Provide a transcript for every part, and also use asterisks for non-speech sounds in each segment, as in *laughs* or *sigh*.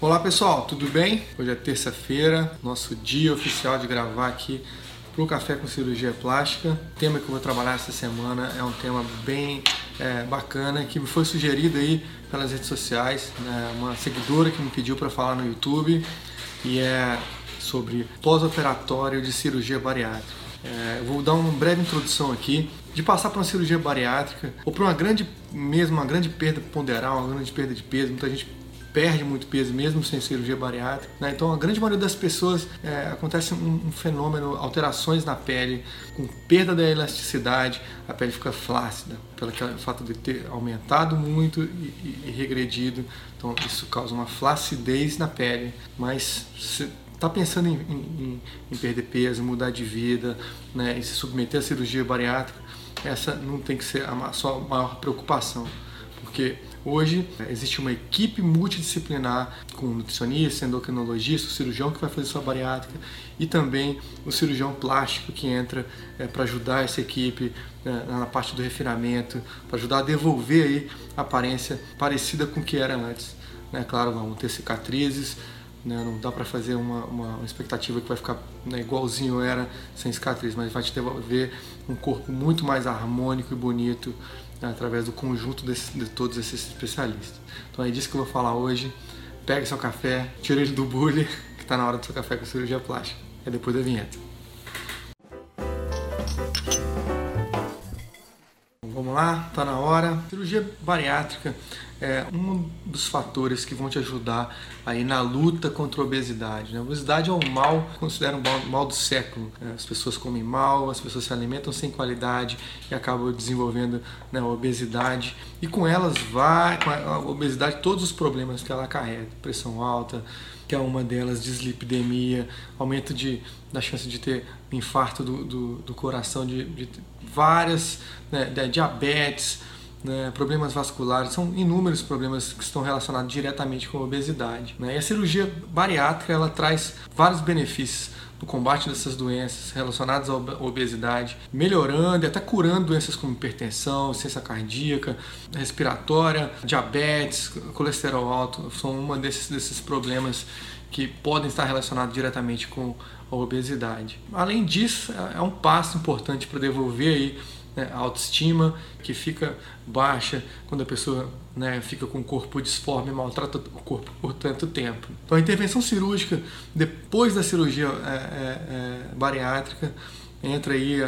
Olá pessoal, tudo bem? Hoje é terça-feira, nosso dia oficial de gravar aqui para o Café com Cirurgia Plástica. O tema que eu vou trabalhar essa semana é um tema bem é, bacana que me foi sugerido aí pelas redes sociais, né? uma seguidora que me pediu para falar no YouTube e é sobre pós-operatório de cirurgia bariátrica. É, eu vou dar uma breve introdução aqui de passar por uma cirurgia bariátrica ou por uma grande, mesmo uma grande perda ponderal, uma grande perda de peso. Muita gente perde muito peso mesmo sem cirurgia bariátrica. Né? Então, a grande maioria das pessoas é, acontece um, um, fenômeno, alterações na pele, com perda da elasticidade, a pele fica flácida, pelo fato de ter aumentado muito e, e, e regredido. Então, isso causa uma flacidez na pele, mas se está pensando em, em, em, perder peso, mudar de vida, né, e se submeter à cirurgia bariátrica, essa não tem que ser a sua maior preocupação, porque Hoje existe uma equipe multidisciplinar com nutricionista, endocrinologista, o cirurgião que vai fazer sua bariátrica e também o cirurgião plástico que entra é, para ajudar essa equipe né, na parte do refinamento, para ajudar a devolver aí a aparência parecida com o que era antes. Né? Claro, vão ter cicatrizes, né? não dá para fazer uma, uma, expectativa que vai ficar né, igualzinho era sem cicatriz, mas vai te devolver um corpo muito mais harmônico e bonito né, através do conjunto desse, de todos esses especialistas. Então é disso que eu vou falar hoje. Pega seu café, tira ele do bullying, *laughs* que está na hora do seu café com cirurgia plástica. É depois da vinheta. Vamos lá, tá na hora. Cirurgia bariátrica é um dos fatores que vão te ajudar aí na luta contra a obesidade. Né? A obesidade é um mal, considero um mal, do século. Né? As pessoas comem mal, as pessoas se alimentam sem qualidade e acabam desenvolvendo né, obesidade. E com elas vai, com a obesidade, todos os problemas que ela carrega, pressão alta, que é uma delas, dislipidemia, aumento de, da chance de ter infarto do, do, do coração, de, de várias, né, diabetes, né, problemas vasculares, são inúmeros problemas que estão relacionados diretamente com a obesidade. Né? E a cirurgia bariátrica ela traz vários benefícios no combate dessas doenças relacionadas à obesidade, melhorando e até curando doenças como hipertensão, ciência cardíaca, respiratória, diabetes, colesterol alto, são uma desses, desses problemas que podem estar relacionados diretamente com a obesidade. Além disso, é um passo importante para devolver aí né, a autoestima que fica baixa quando a pessoa né, fica com o corpo disforme maltrata o corpo por tanto tempo. Então a intervenção cirúrgica, depois da cirurgia é, é, é, bariátrica, entra aí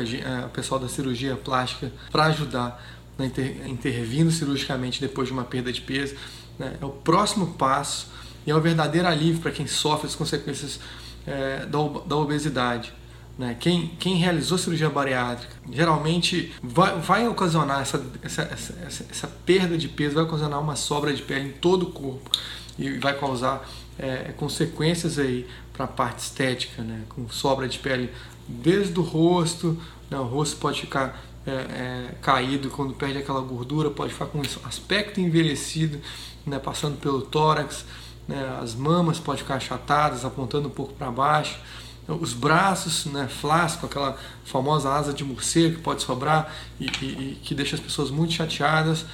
a pessoal da cirurgia plástica para ajudar né, inter, intervindo cirurgicamente depois de uma perda de peso. Né, é o próximo passo e é o verdadeiro alívio para quem sofre as consequências é, da, da obesidade. Né? Quem, quem realizou cirurgia bariátrica geralmente vai, vai ocasionar essa, essa, essa, essa, perda de peso, vai ocasionar uma sobra de pele em todo o corpo e vai causar é, consequências aí para a parte estética, né? com sobra de pele desde o rosto, né? o rosto pode ficar é, é, caído quando perde aquela gordura, pode ficar com aspecto envelhecido, né? passando pelo tórax, né? as mamas podem ficar achatadas, apontando um pouco para baixo os braços, né, flácido, aquela famosa asa de morcego que pode sobrar e, e, e que deixa as pessoas muito chateadas,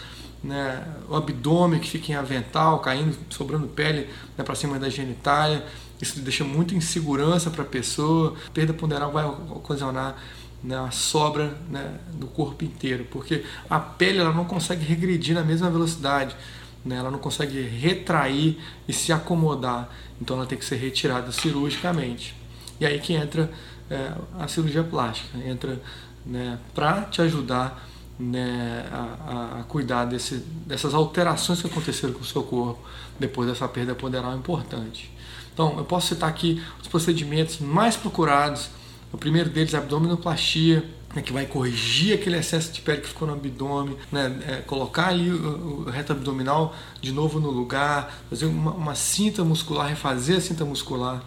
né, o abdômen que fica em avental, caindo, sobrando pele né, para cima da genitália, isso deixa muita insegurança para a pessoa, perda ponderal vai ocasionar né, a sobra né, do corpo inteiro, porque a pele ela não consegue regredir na mesma velocidade, né, ela não consegue retrair e se acomodar, então ela tem que ser retirada cirurgicamente. E aí que entra é, a cirurgia plástica, entra né, para te ajudar né, a, a, cuidar desse, dessas alterações que aconteceram com o seu corpo depois dessa perda ponderal importante. Então, eu posso citar aqui os procedimentos mais procurados. O primeiro deles é a abdominoplastia, né, que vai corrigir aquele excesso de pele que ficou no abdômen, né, é, colocar ali o, o, reto abdominal de novo no lugar, fazer uma, uma cinta muscular, refazer a cinta muscular.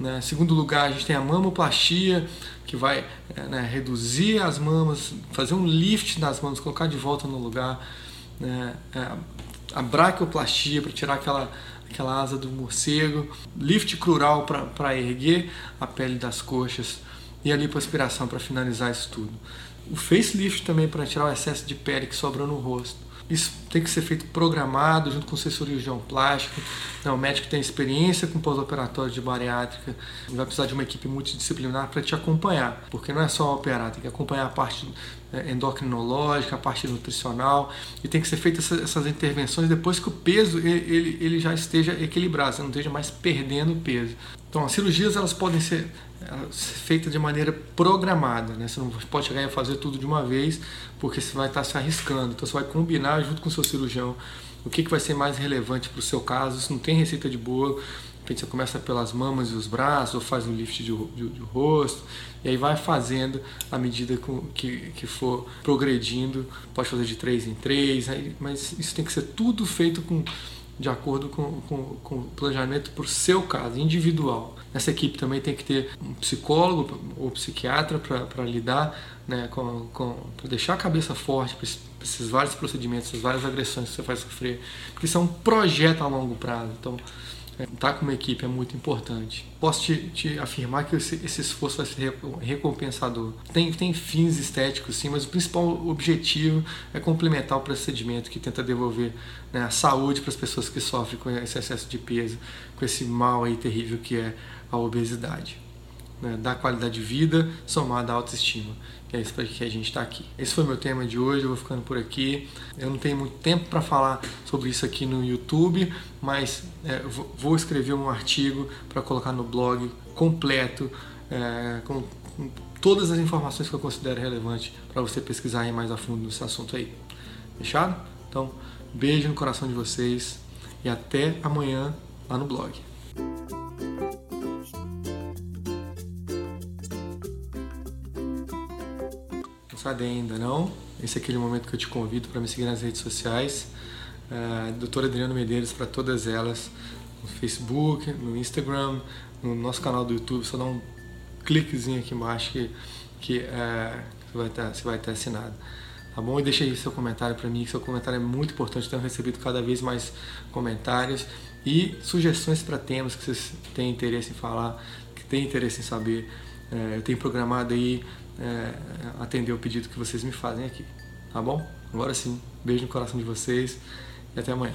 Né? Segundo lugar, a gente tem a mamoplastia, que vai é, né, reduzir as mamas, fazer um lift nas mamas, colocar de volta no lugar. Né? É, a braquioplastia, para tirar aquela, aquela asa do morcego. Lift crural para erguer a pele das coxas. E a lipoaspiração para finalizar isso tudo. O facelift também para tirar o excesso de pele que sobra no rosto. Isso tem que ser feito programado junto com o seu cirurgião plástico. Né? O médico tem experiência com pós-operatório de bariátrica, vai precisar de uma equipe multidisciplinar para te acompanhar, porque não é só operar, tem que acompanhar a parte é, endocrinológica, a parte nutricional, e tem que ser feitas essas, essas, intervenções depois que o peso ele, ele já esteja equilibrado, você não esteja mais perdendo peso. Então, as cirurgias elas podem ser feitas de maneira programada, né? Você não pode chegar e fazer tudo de uma vez, porque você vai estar se arriscando. Então, você vai combinar junto com o seu cirurgião o que, que vai ser mais relevante para o seu caso. Isso não tem receita de bolo repente você começa pelas mamas e os braços, ou faz um lift de, de, de rosto, e aí vai fazendo à medida que, que for progredindo. Pode fazer de 3 em 3, mas isso tem que ser tudo feito com, de acordo com, com, com o planejamento para o seu caso, individual. Nessa equipe também tem que ter um psicólogo ou psiquiatra para lidar né, com, com para deixar a cabeça forte para esses vários procedimentos, essas várias agressões que você vai sofrer, porque isso é um projeto a longo prazo. Então, Estar com uma equipe é muito importante. Posso te, te afirmar que esse, esse, esforço vai ser recompensador. Tem, tem fins estéticos, sim, mas o principal objetivo é complementar o procedimento que tenta devolver né, a saúde para as pessoas que sofrem com esse excesso de peso, com esse mal aí terrível que é a obesidade né, da qualidade de vida somada à autoestima. Que é isso para que a gente está aqui. Esse foi meu tema de hoje, eu vou ficando por aqui. Eu não tenho muito tempo para falar sobre isso aqui no YouTube, mas é, vou escrever um artigo para colocar no blog completo, é, com, todas as informações que eu considero relevante para você pesquisar mais a fundo nesse assunto aí. Fechado? Então, beijo no coração de vocês e até amanhã lá no blog. Sabe ainda não, esse é aquele momento que eu te convido para me seguir nas redes sociais. Uh, Doutor Adriano Medeiros para todas elas, no Facebook, no Instagram, no nosso canal do YouTube. Só dá um cliquezinho aqui embaixo que, que uh, você, vai estar, estar assinado. Tá bom? E deixa aí seu comentário para mim, que seu comentário é muito importante. Tenho recebido cada vez mais comentários e sugestões para temas que vocês têm interesse em falar, que têm interesse em saber. Uh, eu tenho programado aí é, atender o pedido que vocês me fazem aqui. Tá bom? Agora sim, beijo no coração de vocês e até amanhã.